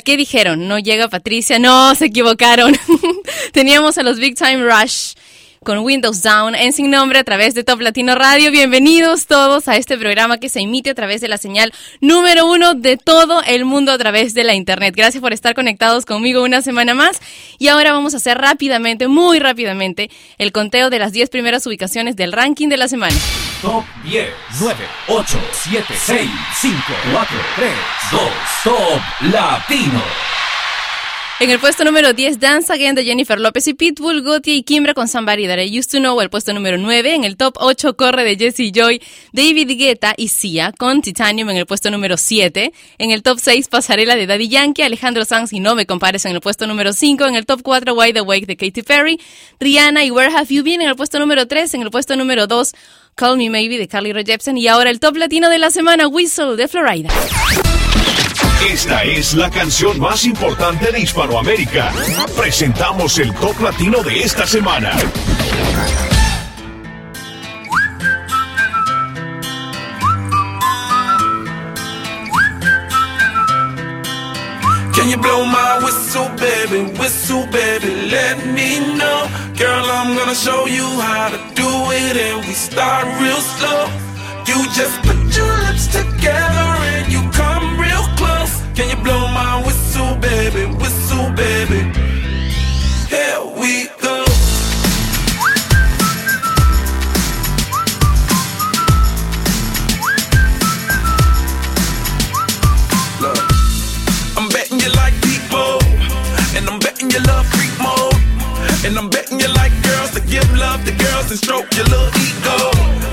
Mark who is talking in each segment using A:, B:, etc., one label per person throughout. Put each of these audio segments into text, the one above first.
A: ¿Qué dijeron? ¿No llega Patricia? No, se equivocaron. Teníamos a los Big Time Rush con Windows Down en Sin Nombre a través de Top Latino Radio. Bienvenidos todos a este programa que se emite a través de la señal número uno de todo el mundo a través de la Internet. Gracias por estar conectados conmigo una semana más. Y ahora vamos a hacer rápidamente, muy rápidamente, el conteo de las 10 primeras ubicaciones del ranking de la semana.
B: Top 10, 9, 8, 7, 6, 5, 4, 3, 2, Top Latino.
A: En el puesto número 10, Dance Again de Jennifer López y Pitbull, Gotti y Kimbra con Somebody That I Used to Know. El puesto número 9, en el top 8, Corre de Jesse Joy, David Guetta y Sia con Titanium en el puesto número 7. En el top 6, Pasarela de Daddy Yankee, Alejandro Sanz y No Me Compares en el puesto número 5. En el top 4, Wide Awake de Katy Perry, Rihanna y Where Have You Been en el puesto número 3. En el puesto número 2, Call Me Maybe de Carly Rae Jepsen. Y ahora el top latino de la semana, Whistle de Florida.
C: Esta es la canción más importante de Hispanoamérica. Presentamos el top latino de esta semana.
D: Can you blow my whistle, baby? Whistle, baby, let me know. Girl, I'm gonna show you how to do it, and we start real slow. You just put your lips together and you Can you blow my whistle, baby? Whistle, baby. Here we go. Look, I'm betting you like people, and I'm betting you love freak mode, and I'm betting you like girls to give love to girls and stroke your little ego.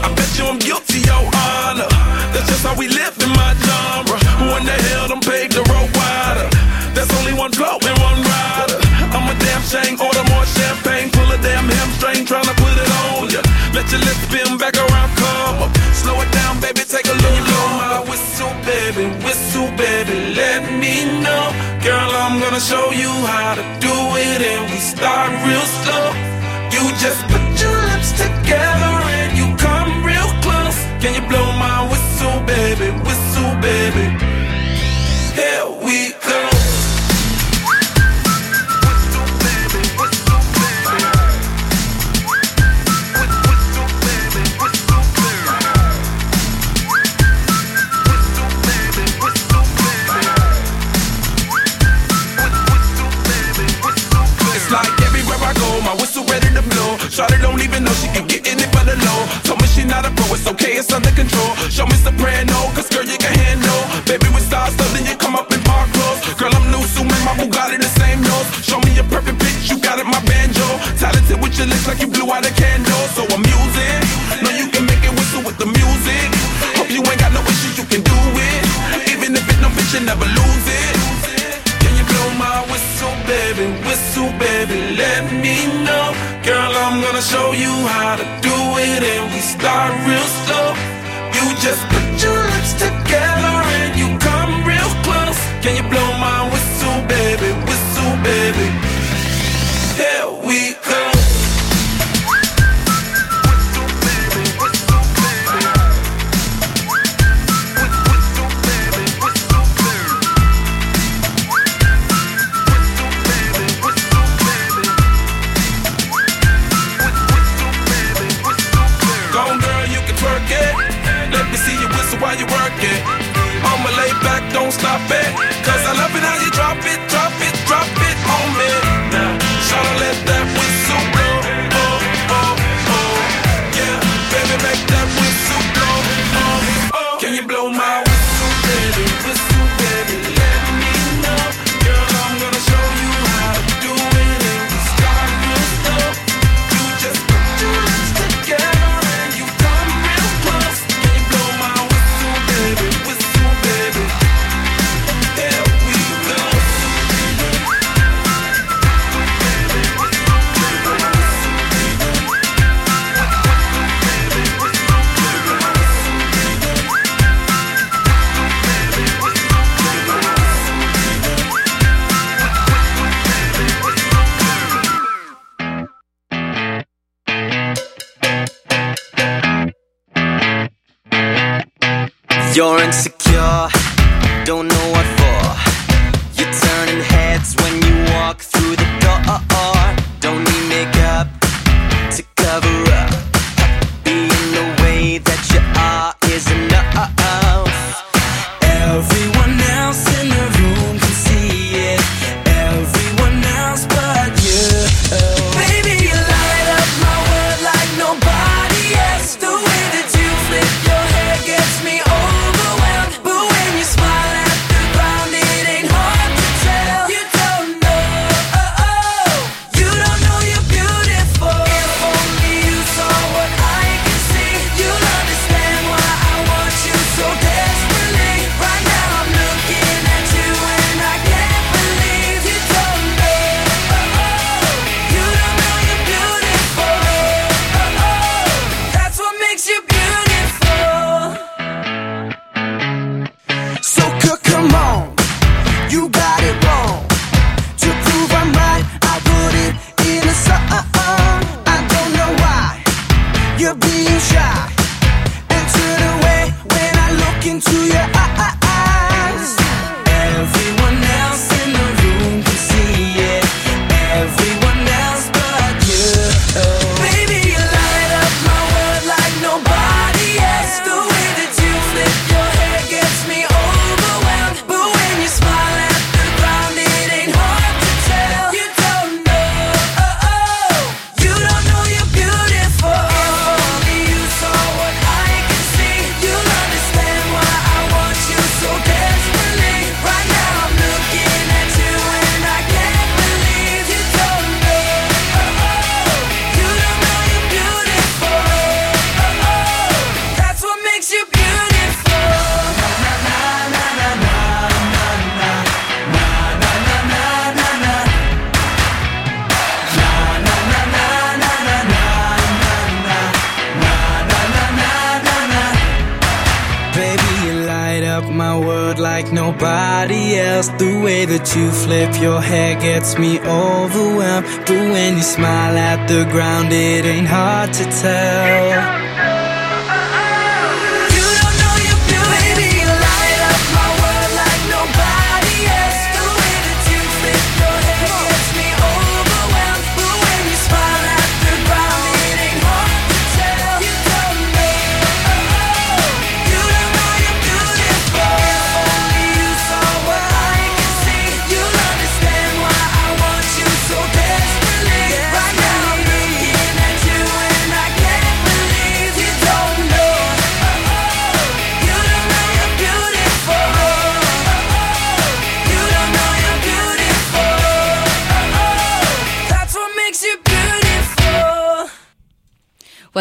D: I bet you I'm guilty, your honor. That's just how we live in my genre. Who in the hell done paved the road wider? There's only one blow and one rider. I'm a damn shame, order more champagne, pull a damn hamstring, trying to put it on ya. Let your lips spin back around, come up. Slow it down, baby, take a little blow my whistle, baby, whistle, baby, let me know. Girl, I'm gonna show you how to do it, and we start real slow. You just under control. Show me soprano,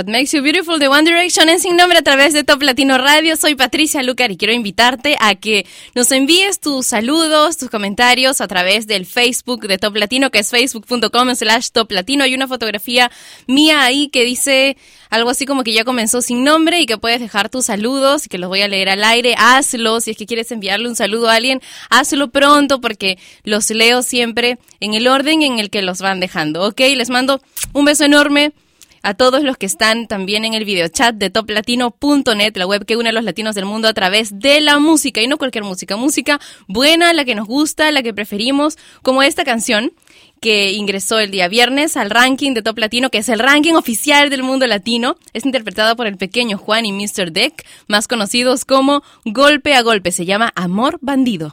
E: What Makes You Beautiful
A: de One Direction en sin nombre a través de Top Latino Radio. Soy Patricia Lucar y quiero invitarte a que nos envíes tus saludos, tus comentarios a través del Facebook de Top Latino, que es facebook.com slash Top Latino. Hay una fotografía mía ahí que dice algo así como que ya comenzó sin nombre y que puedes dejar tus saludos y que los voy a leer al aire. Hazlo. Si es que quieres enviarle un saludo a alguien, hazlo pronto porque los leo siempre en el orden en el que los van dejando. Ok, les mando un beso enorme a todos los que están también en el videochat de toplatino.net, la web que une a los latinos del mundo a través de la música y no cualquier música, música buena, la que nos gusta, la que preferimos, como esta canción que ingresó el día viernes al ranking de Top Latino, que es el ranking oficial del mundo latino. Es interpretada por el pequeño Juan y Mr. Deck, más conocidos como Golpe a Golpe. Se llama Amor Bandido.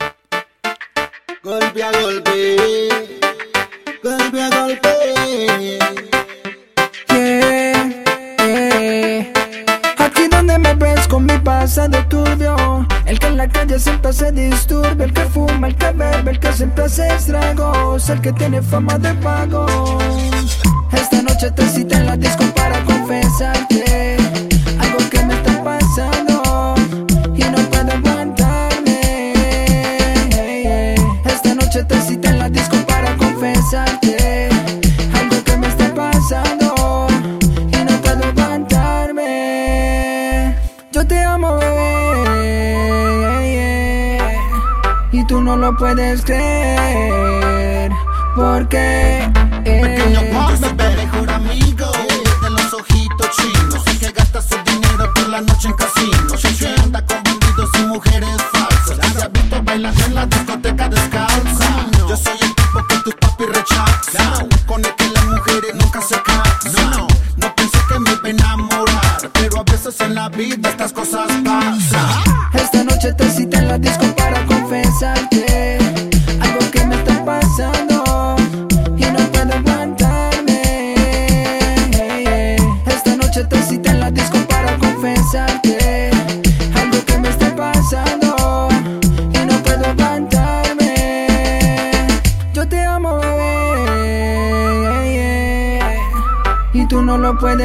F: Golpe a golpe, golpe a golpe.
E: Pasado turbio. El que en la calle siempre se disturbe El que fuma, el que bebe, el que siempre hace estragos El que tiene fama de pago. Esta noche te cité en la disco para confesarte puedes creer, porque
F: Pequeño
E: eh,
F: boss, bebé, mejor amigo de los ojitos chinos. El que gasta su dinero por la noche en casinos. Que anda con bandidos y mujeres falsas. Se ha visto bailando en la discoteca descalza. Yo soy el tipo que tu papi rechaza.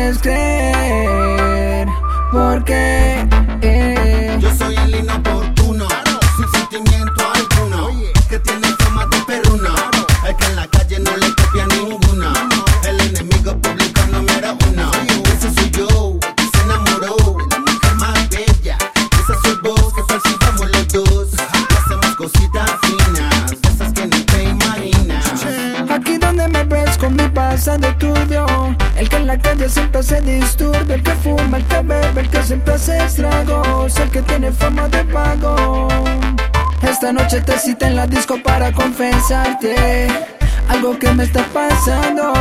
F: No
E: lo para confesarte Algo que me está pasando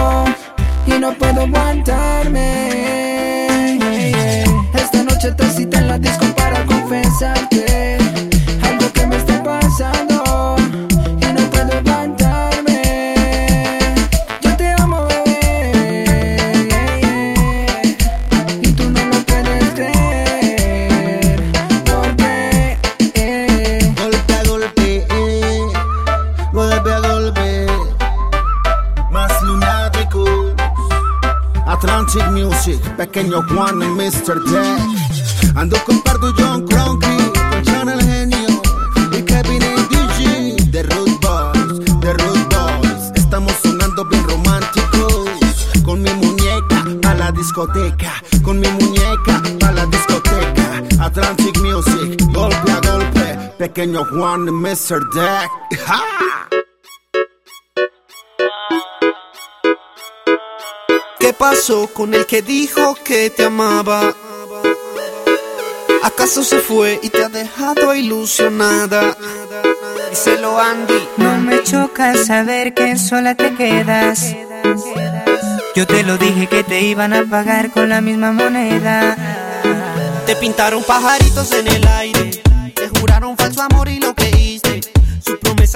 E: Y no puedo aguantarme. Esta noche te
F: pequeño Juan y Mr. Deck. ¡Ja!
G: ¿Qué pasó con el que dijo que te amaba? ¿Acaso se fue y te ha dejado ilusionada? Díselo Andy.
H: No me choca saber que sola te quedas. Yo te lo dije que te iban a pagar con la misma moneda.
G: Te pintaron pajaritos en el aire.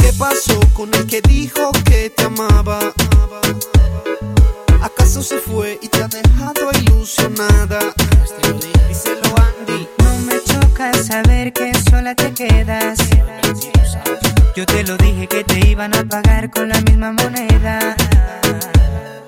G: ¿Qué pasó con el que dijo que te amaba? ¿Acaso se fue y te ha dejado ilusionada? Díselo Andy.
H: No me choca saber que sola te quedas. Yo te lo dije que te iban a pagar con la misma moneda.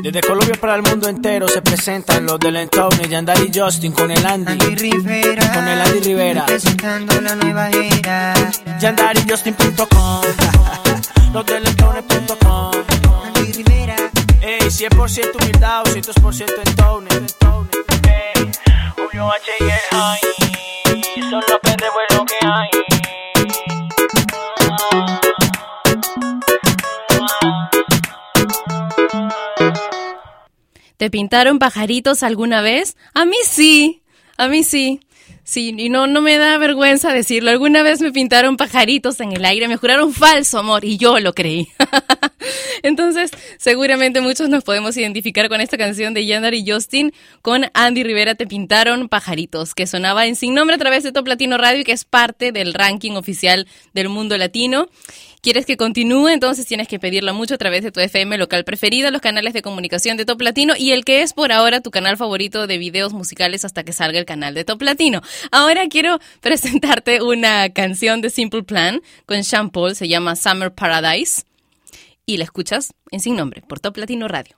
I: Desde Colombia para el mundo entero se presentan los del Entown, Yandari y Justin con el Andy.
H: Andy Rivera,
I: Con el Andy Rivera.
H: presentando la nueva era.
I: YandariJustin.com Los del Entown.com
H: Andy Rivera,
I: Ey, 100% humildad, 200% Entown. Ey, Julio H y el High. Son los perros lo que hay.
A: ¿Te pintaron pajaritos alguna vez? A mí sí, a mí sí. Sí, y no, no me da vergüenza decirlo. Alguna vez me pintaron pajaritos en el aire, me juraron falso amor y yo lo creí. Entonces, seguramente muchos nos podemos identificar con esta canción de Yandar y Justin con Andy Rivera Te pintaron pajaritos, que sonaba en Sin Nombre a través de Top Latino Radio y que es parte del ranking oficial del mundo latino. ¿Quieres que continúe? Entonces tienes que pedirla mucho a través de tu FM local preferida, los canales de comunicación de Top Latino y el que es por ahora tu canal favorito de videos musicales hasta que salga el canal de Top Latino. Ahora quiero presentarte una canción de Simple Plan con Sean Paul, se llama Summer Paradise y la escuchas en Sin Nombre por Top Latino Radio.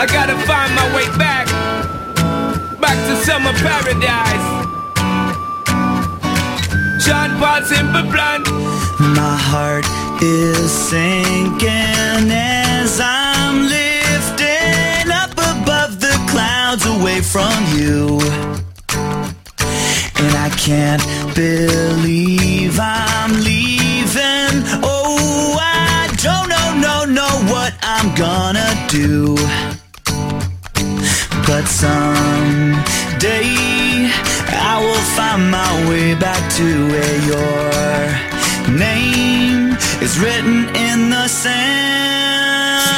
J: I gotta find my way back, back to summer paradise. John Paul Simple Plan.
K: My heart is sinking as I'm lifting up above the clouds away from you. And I can't believe I'm leaving. Oh, I don't know, no, know what I'm gonna do. But someday I will find my way back to where your name is written in the sand.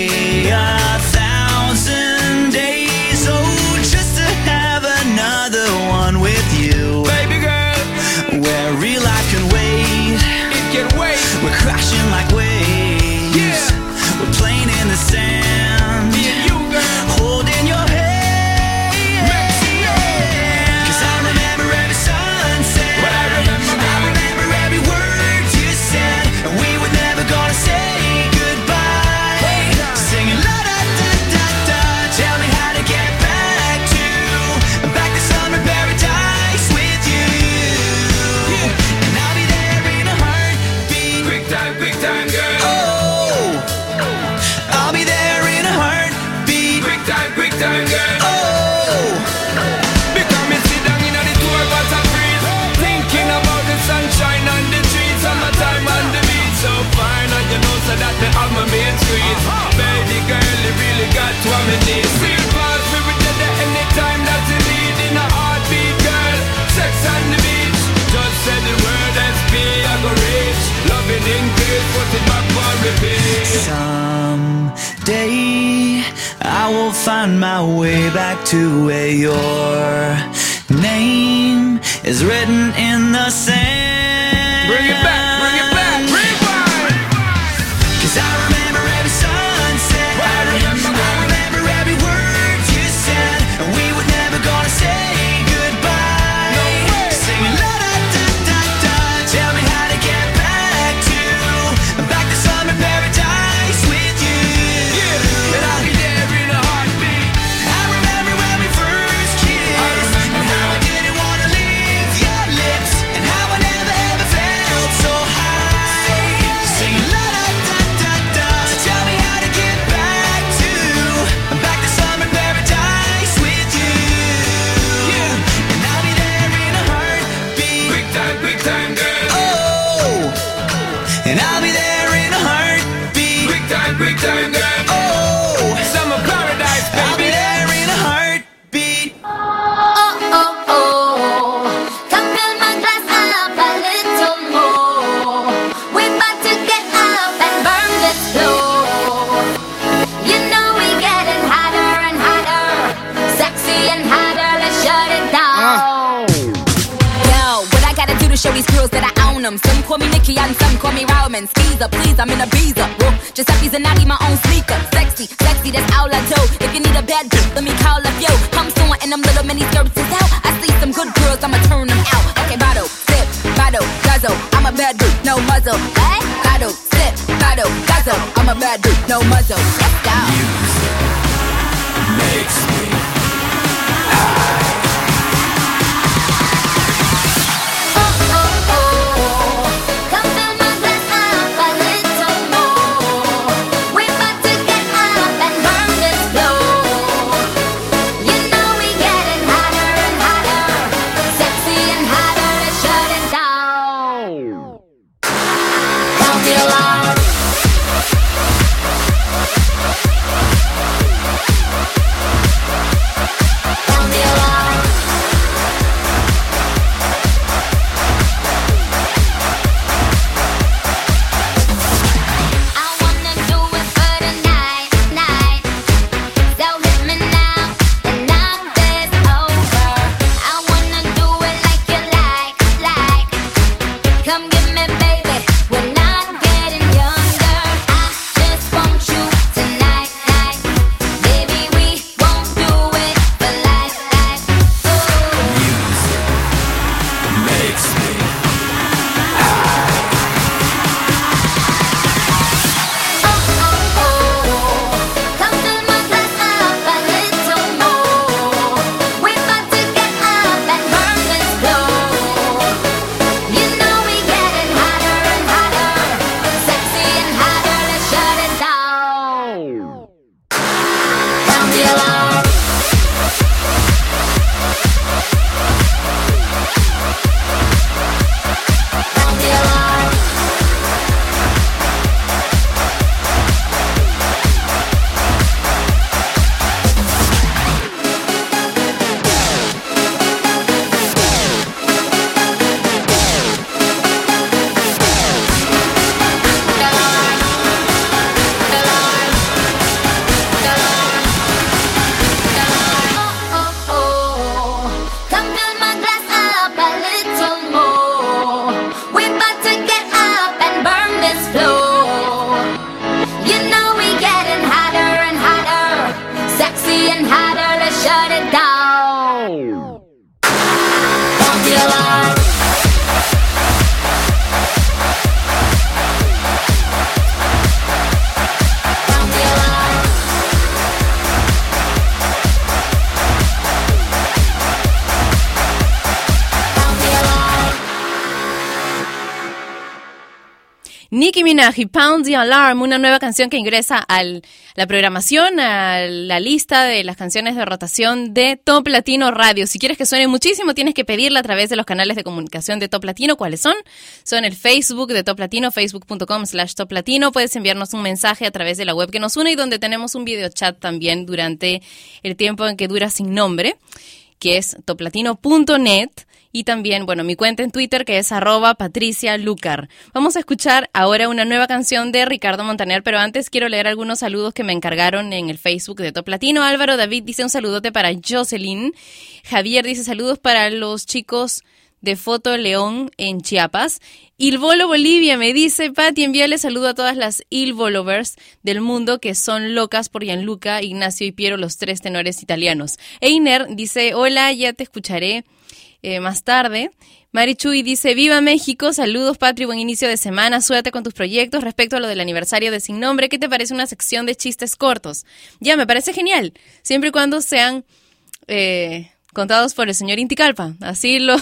K: Someday I will find my way back to where your name is written in the sand.
L: Bring it back. what
M: it
A: does. Minaj y the Alarm, una nueva canción que ingresa a la programación, a la lista de las canciones de rotación de Top Latino Radio. Si quieres que suene muchísimo, tienes que pedirla a través de los canales de comunicación de Top Latino. ¿Cuáles son? Son el Facebook de Top Latino, facebook.com slash Top Latino. Puedes enviarnos un mensaje a través de la web que nos une y donde tenemos un video chat también durante el tiempo en que dura sin nombre, que es toplatino.net. Y también, bueno, mi cuenta en Twitter que es arroba Patricia Lucar. Vamos a escuchar ahora una nueva canción de Ricardo Montaner, pero antes quiero leer algunos saludos que me encargaron en el Facebook de Top Latino. Álvaro David dice un saludote para Jocelyn. Javier dice saludos para los chicos de Foto León en Chiapas. Ilvolo Bolivia me dice, Pati, envíale saludo a todas las Ilvolovers del mundo que son locas por Gianluca, Ignacio y Piero, los tres tenores italianos. Einer dice, hola, ya te escucharé eh, más tarde. Mari Chuy dice, viva México, saludos Patri, buen inicio de semana, suerte con tus proyectos. Respecto a lo del aniversario de Sin Nombre, ¿qué te parece una sección de chistes cortos? Ya, me parece genial, siempre y cuando sean... eh, contados por el señor Inticalpa. Así lo,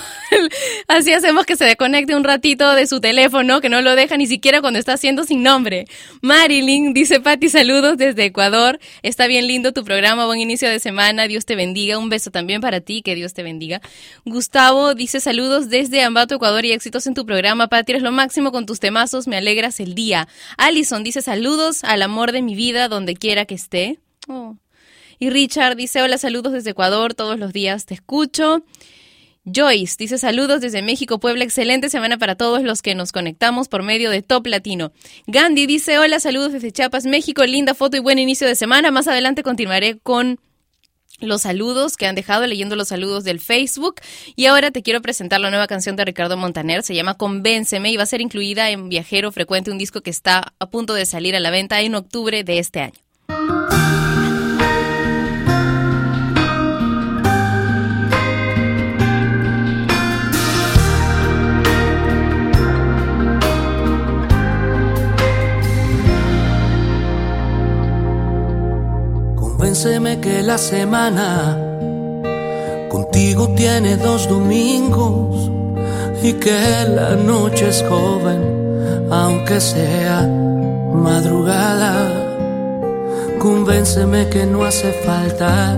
A: así hacemos que se desconecte un ratito de su teléfono, que no lo deja ni siquiera cuando está haciendo sin nombre. Marilyn dice, Pati, saludos desde Ecuador. Está bien lindo tu programa, buen inicio de semana, Dios te bendiga. Un beso también para ti, que Dios te bendiga. Gustavo dice, saludos desde Ambato, Ecuador y éxitos en tu programa. Pati, eres lo máximo con tus temazos, me alegras el día. Alison dice, saludos al amor de mi vida, donde quiera que esté. Oh. Y Richard dice, hola, saludos desde Ecuador, todos los días te escucho. Joyce dice saludos desde México, Puebla, excelente semana para todos los que nos conectamos por medio de Top Latino. Gandhi dice hola, saludos desde Chiapas, México, linda foto y buen inicio de semana. Más adelante continuaré con los saludos que han dejado leyendo los saludos del Facebook y ahora te quiero presentar la nueva canción de Ricardo Montaner, se llama Convénceme y va a ser incluida en Viajero Frecuente, un disco que está a punto de salir a la venta en octubre de este año.
N: Convénceme que la semana contigo tiene dos domingos y que la noche es joven, aunque sea madrugada. Convénceme que no hace falta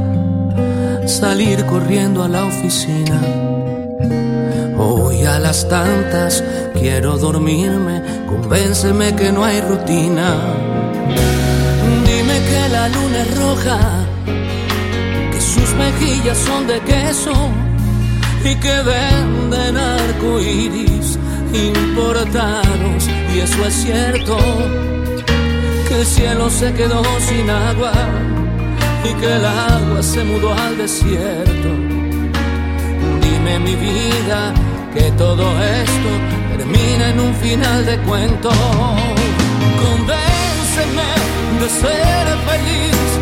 N: salir corriendo a la oficina. Hoy a las tantas quiero dormirme, convénceme que no hay rutina. Luna es roja, que sus mejillas son de queso y que venden arcoíris importados. Y eso es cierto, que el cielo se quedó sin agua y que el agua se mudó al desierto. Dime mi vida que todo esto termina en un final de cuento. Convénceme de ser feliz,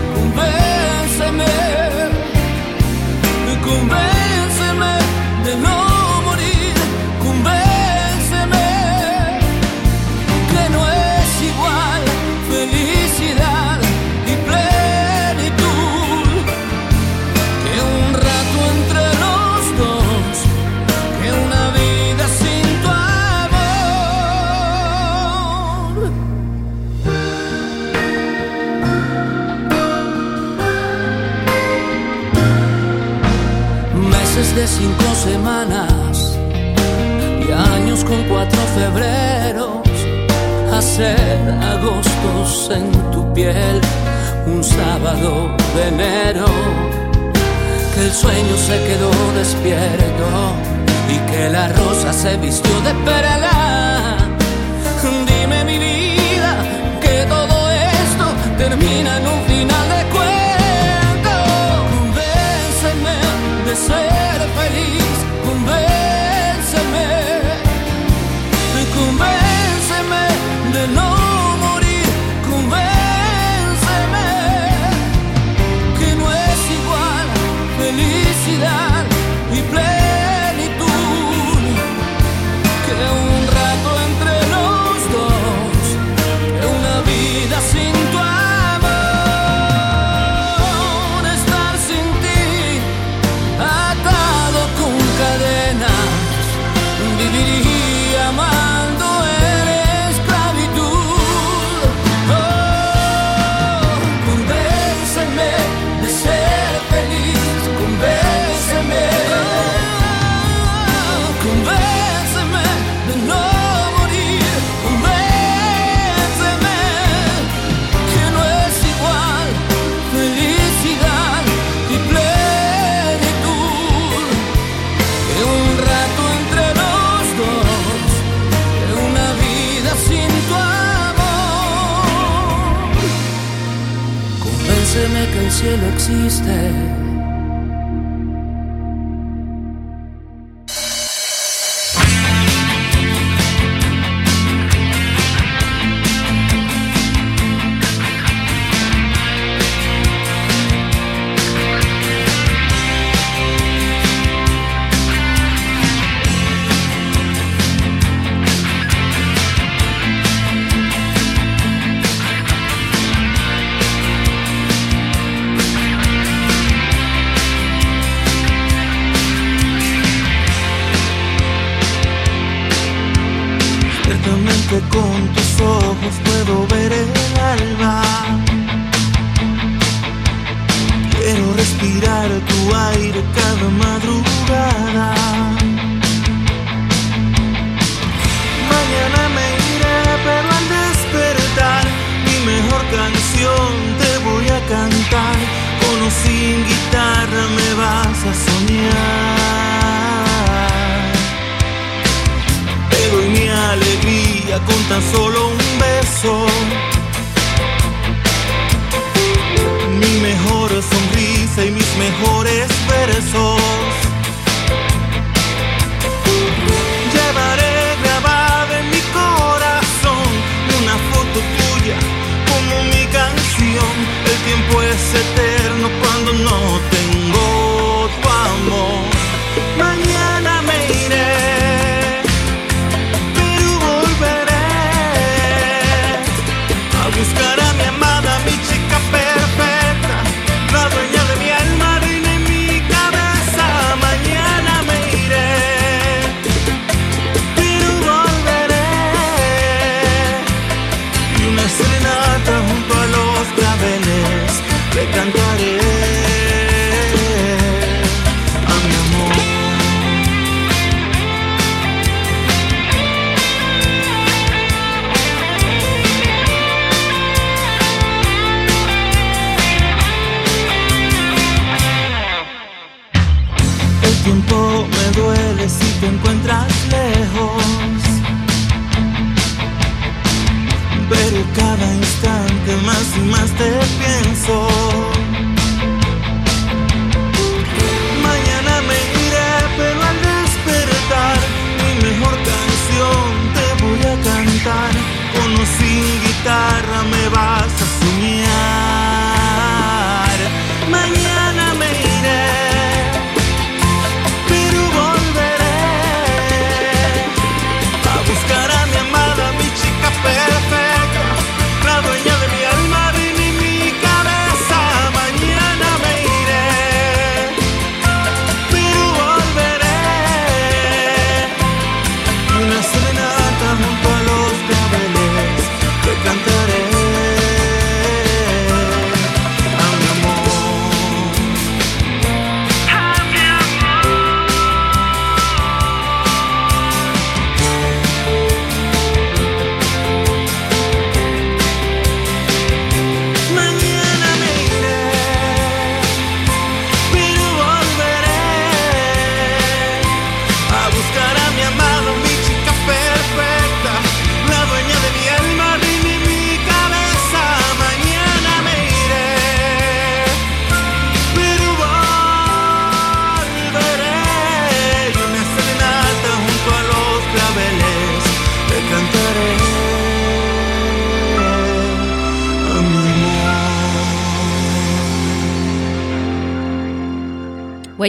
N: cinco semanas y años con cuatro febreros, hacer agostos en tu piel, un sábado de enero, que el sueño se quedó despierto y que la rosa se vistió de perla. Dime mi vida que todo esto termina en un final de cuento. Convénceme de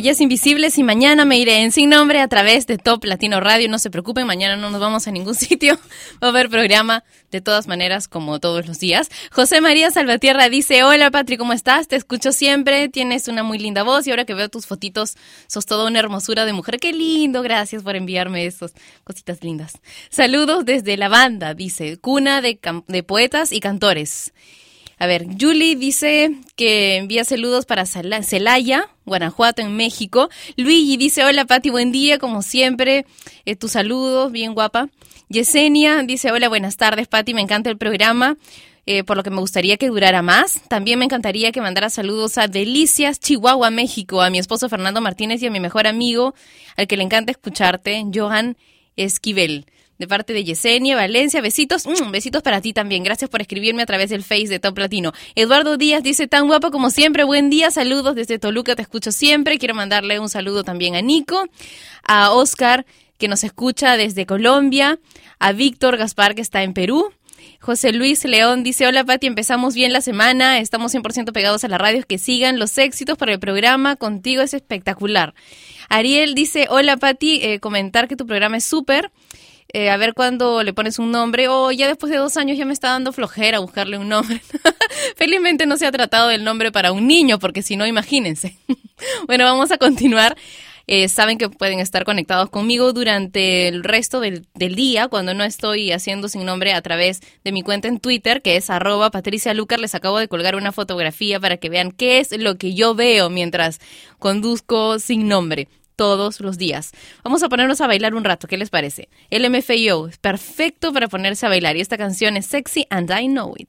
A: Invisibles y mañana me iré en sin nombre a través de Top Latino Radio. No se preocupen, mañana no nos vamos a ningún sitio. Va a haber programa de todas maneras como todos los días. José María Salvatierra dice, hola Patri, ¿cómo estás? Te escucho siempre, tienes una muy linda voz y ahora que veo tus fotitos, sos toda una hermosura de mujer. Qué lindo, gracias por enviarme esas cositas lindas. Saludos desde la banda, dice, cuna de, de poetas y cantores. A ver, Julie dice que envía saludos para Celaya, Guanajuato, en México. Luigi dice, hola Pati, buen día, como siempre. Eh, tus saludos, bien guapa. Yesenia dice, hola, buenas tardes Pati, me encanta el programa. eh, por lo que me gustaría que durara más. También me encantaría que mandara saludos a Delicias, Chihuahua, México, a mi esposo Fernando Martínez y a mi mejor amigo, al que le encanta escucharte, Johan Esquivel. De parte de Yesenia Valencia. Besitos, mm, besitos para ti también. Gracias por escribirme a través del Face de Top Latino. Eduardo Díaz dice, tan guapo como siempre, buen día, saludos desde Toluca, te escucho siempre. Quiero mandarle un saludo también a Nico, a Oscar, que nos escucha desde Colombia, a Víctor Gaspar, que está en Perú. José Luis León dice, hola Pati, empezamos bien la semana, estamos 100% pegados a la radio, que sigan los éxitos para el programa, contigo es espectacular. Ariel dice, hola Pati, eh, comentar que tu programa es súper, eh, a ver cuándo le pones un nombre, o ya después de dos años ya me está dando flojera buscarle un nombre. Felizmente no se ha tratado del nombre para un niño, porque si no, imagínense. bueno, vamos a continuar. Eh, saben que pueden estar conectados conmigo durante el resto del, del día, cuando no estoy haciendo sin nombre a través de mi cuenta en Twitter, que es arroba Patricia Lucar. Les acabo de colgar una fotografía para que vean qué es lo que yo veo mientras conduzco sin nombre todos los días. Vamos a ponernos a bailar un rato, ¿qué les parece? El MFAO es perfecto para ponerse a bailar y esta canción es sexy and I know it.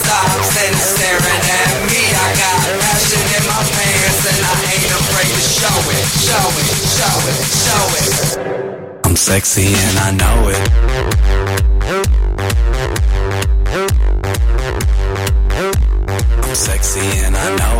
O: stops and staring at me. I got passion in my pants and I ain't afraid to show it, show it, show it, show it.
B: I'm sexy and I know it. I'm sexy and I know it.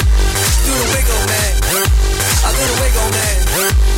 O: Do the wiggle, man. I do the wiggle, man.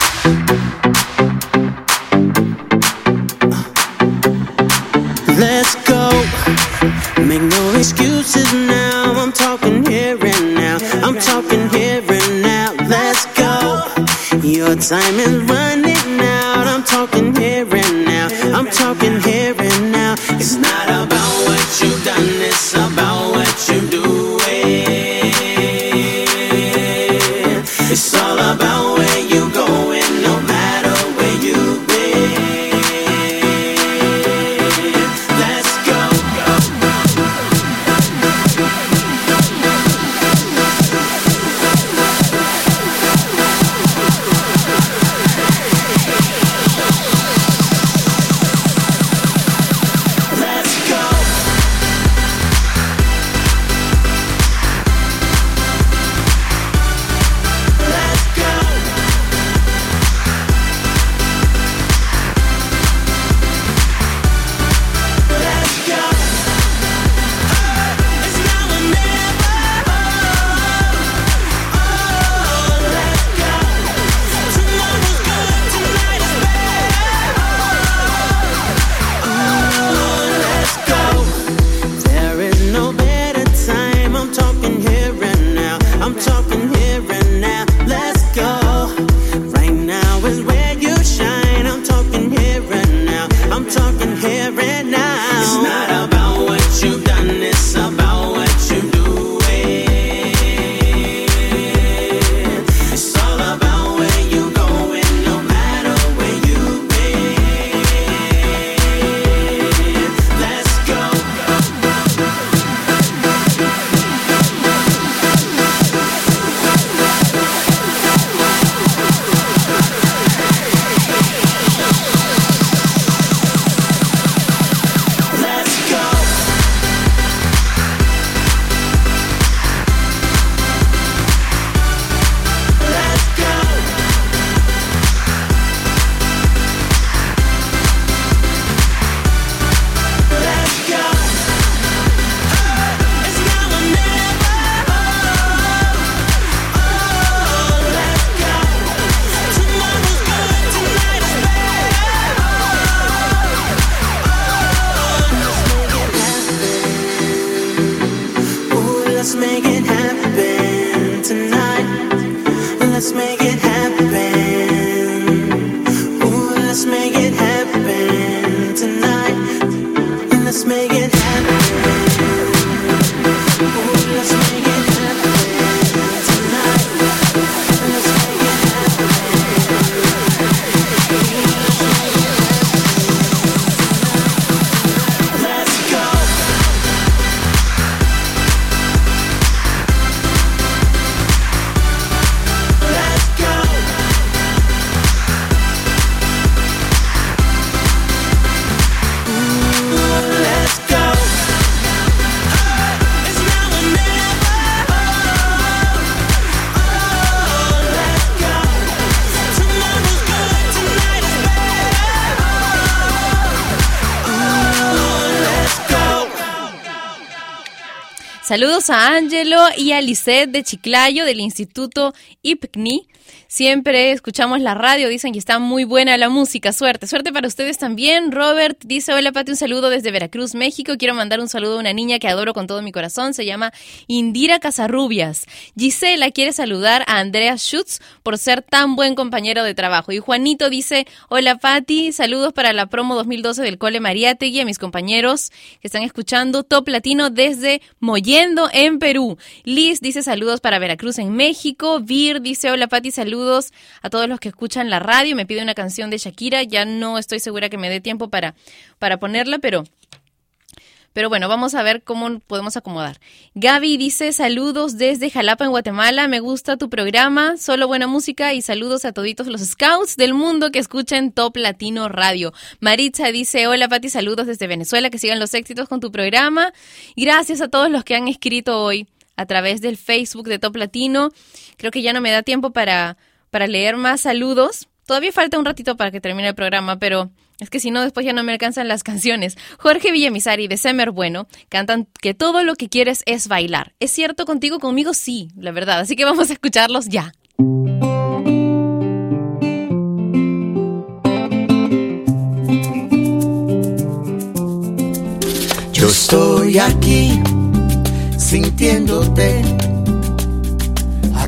P: excuses now. I'm talking here and now. I'm talking here and now. Let's go. Your time is running out. I'm talking here and now. I'm talking here and now. It's not about what you've done, always wait.
A: Saludos a Angelo y a Lisette de Chiclayo del Instituto IPCNI. Siempre escuchamos la radio, dicen que está muy buena la música. Suerte, suerte para ustedes también. Robert dice, hola Pati, un saludo desde Veracruz, México. Quiero mandar un saludo a una niña que adoro con todo mi corazón. Se llama Indira Casarrubias. Gisela quiere saludar a Andrea Schutz por ser tan buen compañero de trabajo. Y Juanito dice, hola Pati, saludos para la promo 2012 del Cole Mariátegui, a mis compañeros que están escuchando Top Latino desde Mollendo en Perú. Liz dice saludos para Veracruz en México. Vir dice, hola Pati, saludos a todos los que escuchan la radio. Me pide una canción de Shakira. Ya no estoy segura que me dé tiempo para, para ponerla, pero... Pero bueno, vamos a ver cómo podemos acomodar. Gaby dice saludos desde Jalapa, en Guatemala. Me gusta tu programa, solo buena música y saludos a toditos los scouts del mundo que escuchan Top Latino Radio. Maritza dice hola Pati, saludos desde Venezuela, que sigan los éxitos con tu programa. Gracias a todos los que han escrito hoy a través del Facebook de Top Latino. Creo que ya no me da tiempo para, para leer más saludos. Todavía falta un ratito para que termine el programa, pero es que si no, después ya no me alcanzan las canciones. Jorge Villamizari de Semer Bueno cantan que todo lo que quieres es bailar. ¿Es cierto contigo? Conmigo sí, la verdad. Así que vamos a escucharlos ya.
Q: Yo estoy aquí sintiéndote.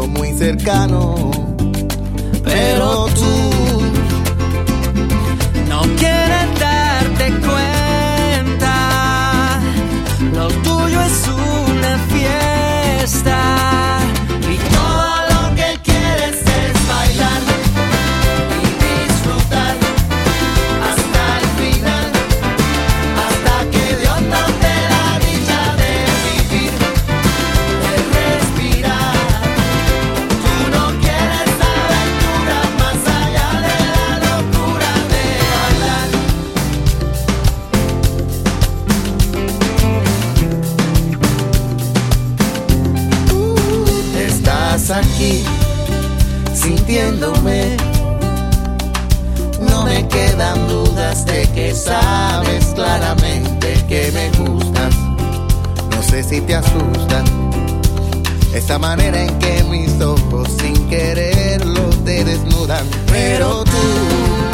Q: muy cercano. Pero tú si te asustan esa manera en que mis ojos sin quererlo te desnudan. Pero tú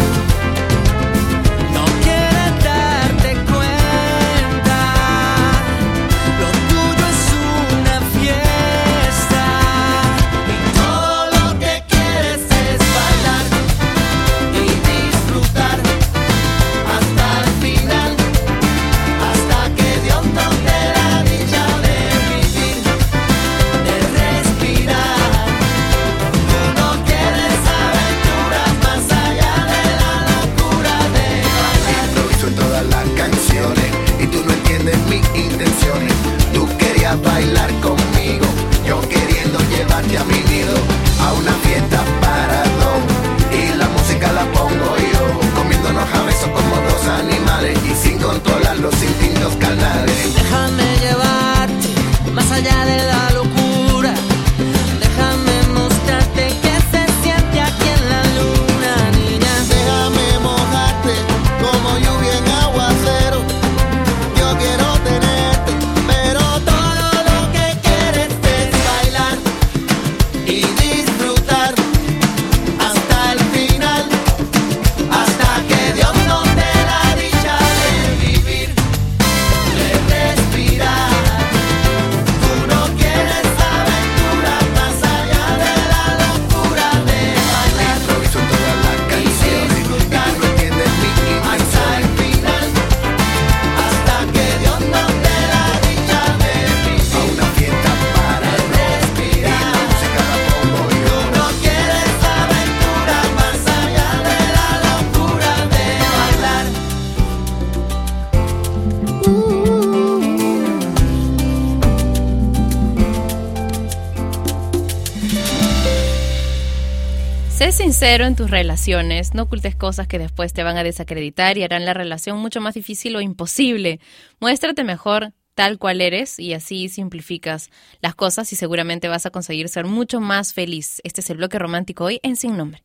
R: sincero en tus relaciones, no ocultes cosas que después te van a desacreditar y harán la relación mucho más difícil o imposible. Muéstrate mejor tal cual eres y así simplificas las cosas y seguramente vas a conseguir ser mucho más feliz. Este es el bloque romántico hoy en Sin Nombre.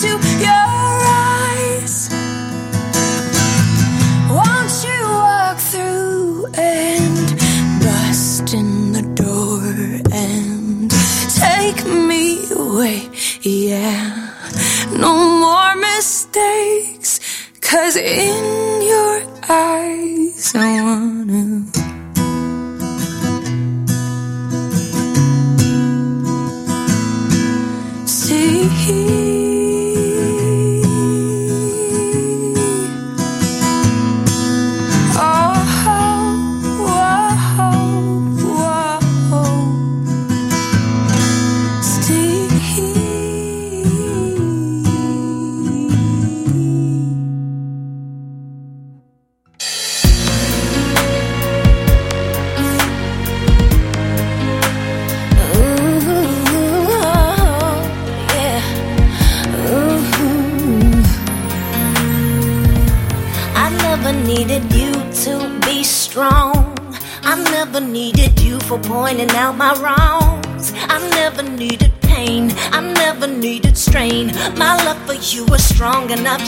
S: into your eyes. Won't you walk through and bust in the door and take me away? Yeah, no more mistakes, cause in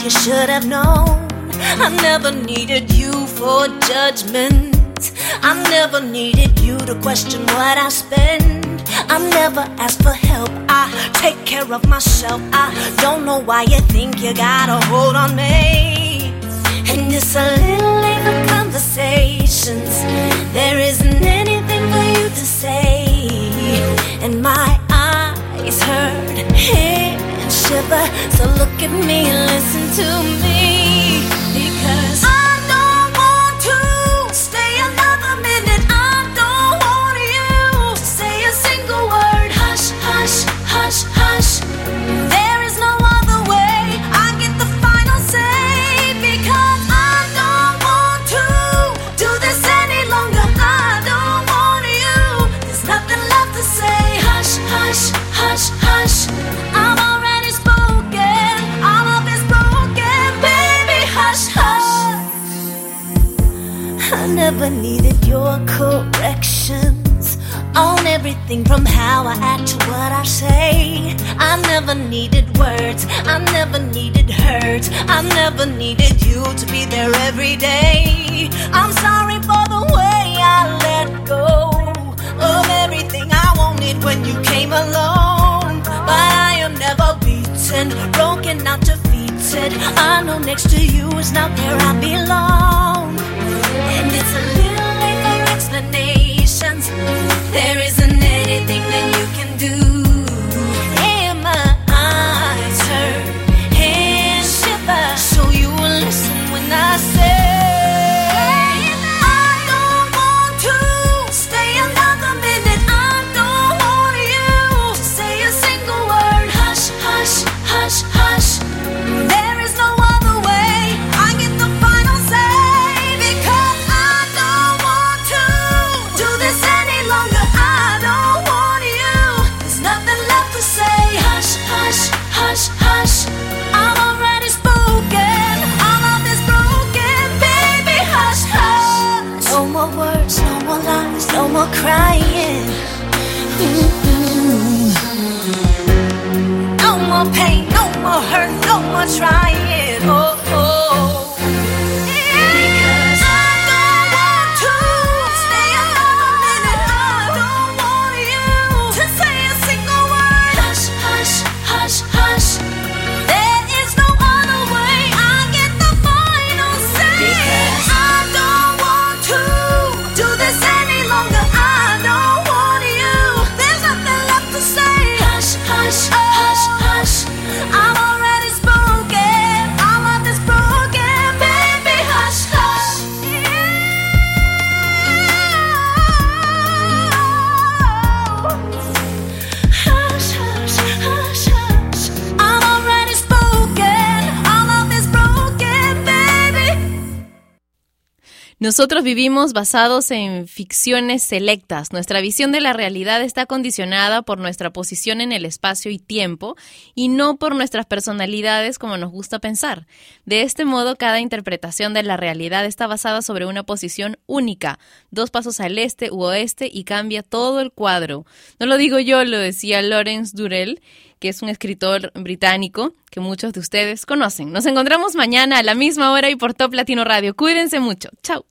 T: you should have known. I never needed you for judgment. I never needed you to question what I spend. I never asked for help. I take care of myself. I don't know why you think you got a hold on me. And it's a little late for conversations. There isn't anything for you to say. And my eyes hurt, and shiver. So look at me and listen to me. Everything from how I act to what I say. I never needed words, I never needed hurt, I never needed you to be there every day. I'm sorry for the way I let go of everything I wanted when you came along. But I am never beaten, broken, not defeated. I know next to you is not where I belong. And it's a little late for explanations. There isn't anything you can do. No more lies, no more crying. Mm-mm. No more pain, no more hurt, no more trying. Oh, oh.
A: Nosotros vivimos basados en ficciones selectas. Nuestra visión de la realidad está condicionada por nuestra posición en el espacio y tiempo y no por nuestras personalidades como nos gusta pensar. De este modo, cada interpretación de la realidad está basada sobre una posición única, dos pasos al este u oeste y cambia todo el cuadro. No lo digo yo, lo decía Lawrence Durrell que es un escritor británico que muchos de ustedes conocen. Nos encontramos mañana a la misma hora y por Top Latino Radio. Cuídense mucho. Chao.